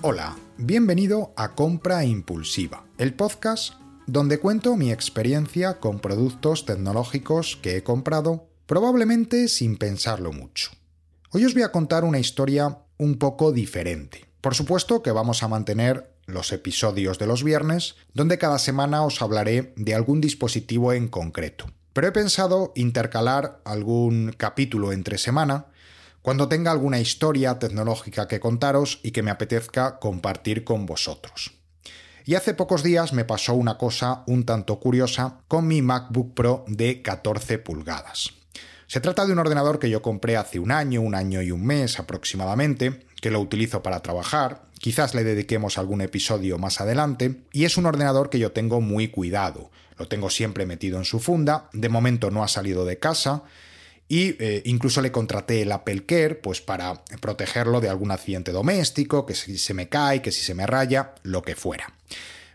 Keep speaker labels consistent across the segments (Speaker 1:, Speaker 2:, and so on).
Speaker 1: Hola, bienvenido a Compra Impulsiva, el podcast donde cuento mi experiencia con productos tecnológicos que he comprado, probablemente sin pensarlo mucho. Hoy os voy a contar una historia un poco diferente. Por supuesto que vamos a mantener los episodios de los viernes, donde cada semana os hablaré de algún dispositivo en concreto. Pero he pensado intercalar algún capítulo entre semana cuando tenga alguna historia tecnológica que contaros y que me apetezca compartir con vosotros. Y hace pocos días me pasó una cosa un tanto curiosa con mi MacBook Pro de 14 pulgadas. Se trata de un ordenador que yo compré hace un año, un año y un mes aproximadamente, que lo utilizo para trabajar, quizás le dediquemos algún episodio más adelante, y es un ordenador que yo tengo muy cuidado. Lo tengo siempre metido en su funda, de momento no ha salido de casa, y eh, incluso le contraté el Apple Care pues para protegerlo de algún accidente doméstico, que si se me cae, que si se me raya, lo que fuera.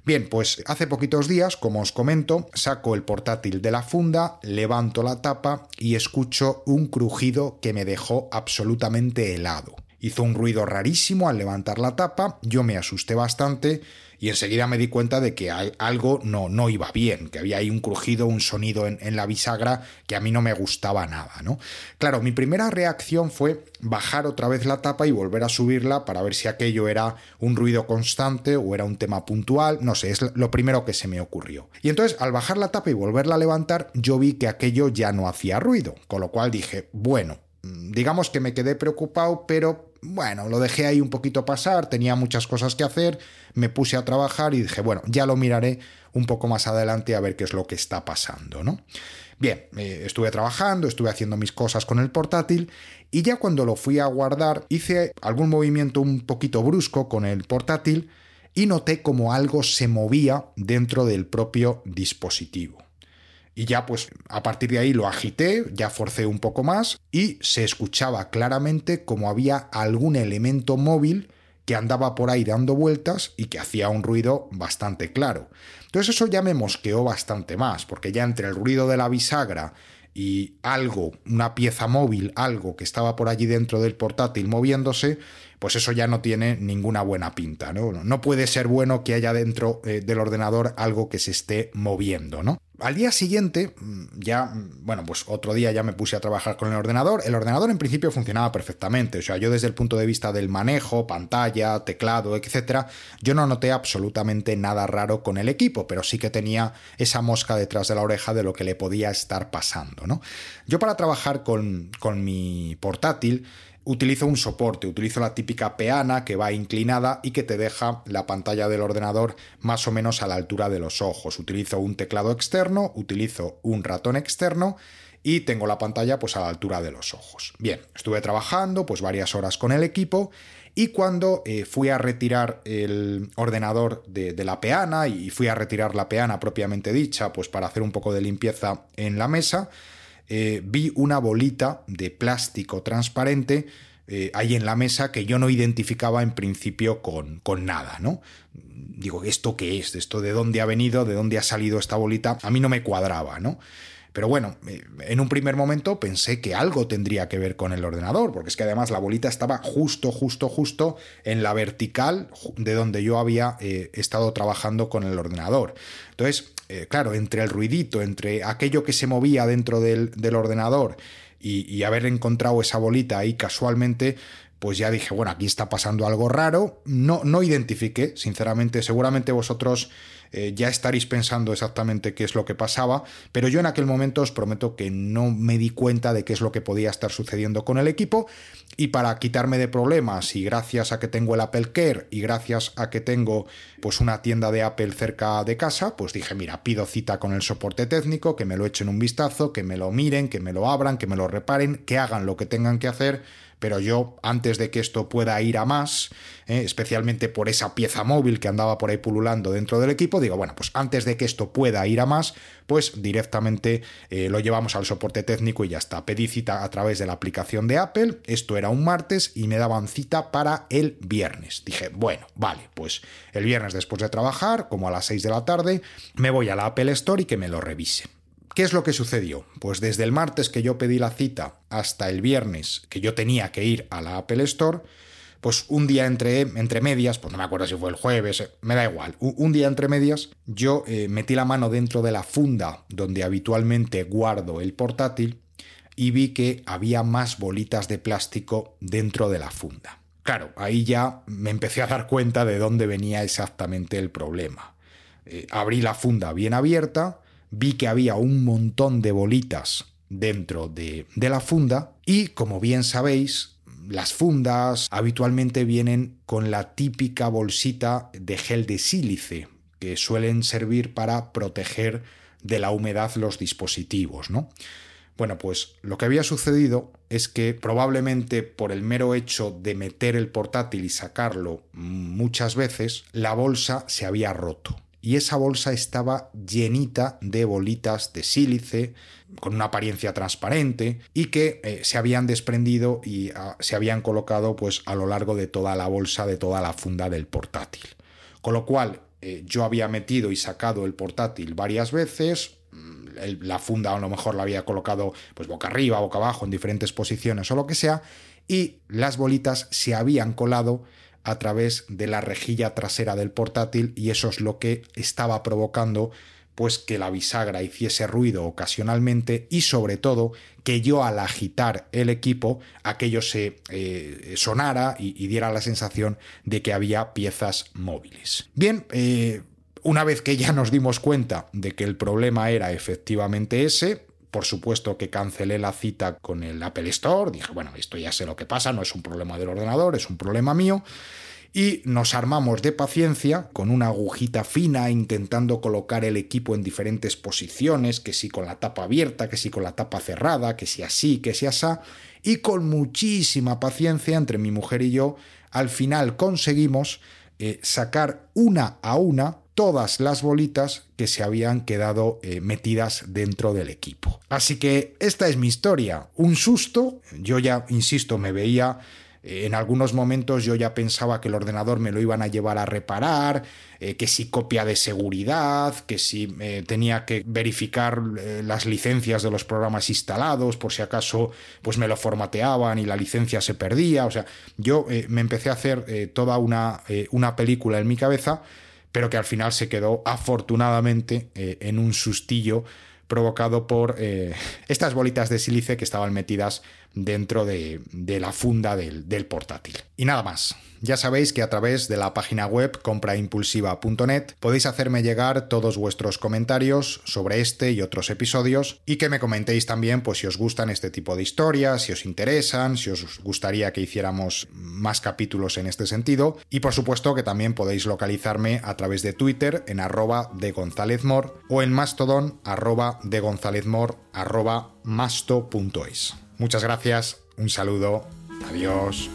Speaker 1: Bien, pues hace poquitos días, como os comento, saco el portátil de la funda, levanto la tapa y escucho un crujido que me dejó absolutamente helado. Hizo un ruido rarísimo al levantar la tapa, yo me asusté bastante y enseguida me di cuenta de que algo no, no iba bien, que había ahí un crujido, un sonido en, en, la bisagra que a mí no me gustaba nada, ¿no? Claro, mi primera reacción fue bajar otra vez la tapa y volver a subirla para ver si aquello era un ruido constante o era un tema puntual, no sé, es lo primero que se me ocurrió. Y entonces, al bajar la tapa y volverla a levantar, yo vi que aquello ya no hacía ruido, con lo cual dije, bueno, digamos que me quedé preocupado, pero bueno, lo dejé ahí un poquito pasar, tenía muchas cosas que hacer, me puse a trabajar y dije, bueno, ya lo miraré un poco más adelante a ver qué es lo que está pasando, ¿no? Bien, eh, estuve trabajando, estuve haciendo mis cosas con el portátil y ya cuando lo fui a guardar hice algún movimiento un poquito brusco con el portátil y noté como algo se movía dentro del propio dispositivo. Y ya pues a partir de ahí lo agité, ya forcé un poco más y se escuchaba claramente como había algún elemento móvil que andaba por ahí dando vueltas y que hacía un ruido bastante claro. Entonces eso ya me mosqueó bastante más, porque ya entre el ruido de la bisagra y algo, una pieza móvil, algo que estaba por allí dentro del portátil moviéndose, pues eso ya no tiene ninguna buena pinta, ¿no? No puede ser bueno que haya dentro eh, del ordenador algo que se esté moviendo, ¿no? Al día siguiente, mm, ya, mm, bueno, pues otro día ya me puse a trabajar con el ordenador. El ordenador en principio funcionaba perfectamente, o sea, yo desde el punto de vista del manejo, pantalla, teclado, etcétera, yo no noté absolutamente nada raro con el equipo, pero sí que tenía esa mosca detrás de la oreja de lo que le podía estar pasando, ¿no? Yo para trabajar con, con mi portátil, utilizo un soporte, utilizo la típica peana que va inclinada y que te deja la pantalla del ordenador más o menos a la altura de los ojos. Utilizo un teclado externo, utilizo un ratón externo y tengo la pantalla pues a la altura de los ojos. Bien, estuve trabajando pues varias horas con el equipo y cuando eh, fui a retirar el ordenador de, de, la peana y fui a retirar la peana propiamente dicha pues para hacer un poco de limpieza en la mesa, eh, vi una bolita de plástico transparente eh, ahí en la mesa que yo no identificaba en principio con, con nada, ¿no? Digo, ¿esto qué es? ¿Esto de dónde ha venido? ¿De dónde ha salido esta bolita? A mí no me cuadraba, ¿no? Pero bueno, eh, en un primer momento pensé que algo tendría que ver con el ordenador, porque es que además la bolita estaba justo, justo, justo en la vertical de donde yo había estado trabajando con el ordenador. Entonces, eh, claro, entre el ruidito, entre aquello que se movía dentro del, ordenador y, haber encontrado esa bolita ahí casualmente, pues ya dije, bueno, aquí está pasando algo raro. No, no identifiqué, sinceramente, seguramente vosotros eh, ya estaréis pensando exactamente qué es lo que pasaba, pero yo en aquel momento os prometo que no me di cuenta de qué es lo que podía estar sucediendo con el equipo y para quitarme de problemas y gracias a que tengo el Apple Care y gracias a que tengo pues una tienda de Apple cerca de casa, pues dije, mira, pido cita con el soporte técnico, que me lo echen un vistazo, que me lo miren, que me lo abran, que me lo reparen, que hagan lo que tengan que hacer pero yo, antes de que esto pueda ir a más, eh, especialmente por esa pieza móvil que andaba por ahí pululando dentro del equipo, digo, bueno, pues antes de que esto pueda ir a más, pues directamente eh, lo llevamos al soporte técnico y ya está. Pedí cita a través de la aplicación de Apple, esto era un martes y me daban cita para el viernes. Dije, bueno, vale, pues el viernes después de trabajar, como a las 6 de la tarde, me voy a la Apple Store y que me lo revise. ¿Qué es lo que sucedió? Pues desde el martes que yo pedí la cita hasta el viernes que yo tenía que ir a la Apple Store, pues un día entre, entre medias, pues no me acuerdo si fue el jueves, eh, me da igual, un, día entre medias yo eh, metí la mano dentro de la funda donde habitualmente guardo el portátil y vi que había más bolitas de plástico dentro de la funda. Claro, ahí ya me empecé a dar cuenta de dónde venía exactamente el problema. Eh, abrí la funda bien abierta, vi que había un montón de bolitas dentro de, de la funda y, como bien sabéis, las fundas habitualmente vienen con la típica bolsita de gel de sílice, que suelen servir para proteger de la humedad los dispositivos, ¿no? Bueno, pues lo que había sucedido es que probablemente por el mero hecho de meter el portátil y sacarlo muchas veces, la bolsa se había roto. Y esa bolsa estaba llenita de bolitas de sílice, con una apariencia transparente, y que eh, se habían desprendido y ah, se habían colocado pues, a lo largo de toda la bolsa, de toda la funda del portátil. Con lo cual, eh, yo había metido y sacado el portátil varias veces, la funda a lo mejor la había colocado pues boca arriba, boca abajo, en diferentes posiciones o lo que sea, y las bolitas se habían colado a través de la rejilla trasera del portátil y eso es lo que estaba provocando pues que la bisagra hiciese ruido ocasionalmente y sobre todo que yo al agitar el equipo aquello se eh, sonara y, diera la sensación de que había piezas móviles. Bien, eh, una vez que ya nos dimos cuenta de que el problema era efectivamente ese, por supuesto que cancelé la cita con el Apple Store, dije, bueno, esto ya sé lo que pasa, no es un problema del ordenador, es un problema mío. Y nos armamos de paciencia con una agujita fina intentando colocar el equipo en diferentes posiciones, que si con la tapa abierta, que si con la tapa cerrada, que si así, que si asá. Y con muchísima paciencia entre mi mujer y yo, al final conseguimos eh, sacar una a una todas las bolitas que se habían quedado eh, metidas dentro del equipo. Así que esta es mi historia. Un susto, yo ya, insisto, me veía eh, en algunos momentos yo ya pensaba que el ordenador me lo iban a llevar a reparar, eh, que si copia de seguridad, que si tenía que verificar las licencias de los programas instalados, por si acaso pues me lo formateaban y la licencia se perdía. O sea, yo me empecé a hacer toda una, una película en mi cabeza pero que al final se quedó afortunadamente eh, en un sustillo provocado por eh, estas bolitas de sílice que estaban metidas dentro de, la funda del, portátil. Y nada más. Ya sabéis que a través de la página web compraimpulsiva.net podéis hacerme llegar todos vuestros comentarios sobre este y otros episodios y que me comentéis también pues si os gustan este tipo de historias, si os interesan, si os gustaría que hiciéramos más capítulos en este sentido y por supuesto que también podéis localizarme a través de Twitter en arroba de González Mor o en Mastodon arroba de González Mor arroba masto.es. Muchas gracias, un saludo, adiós.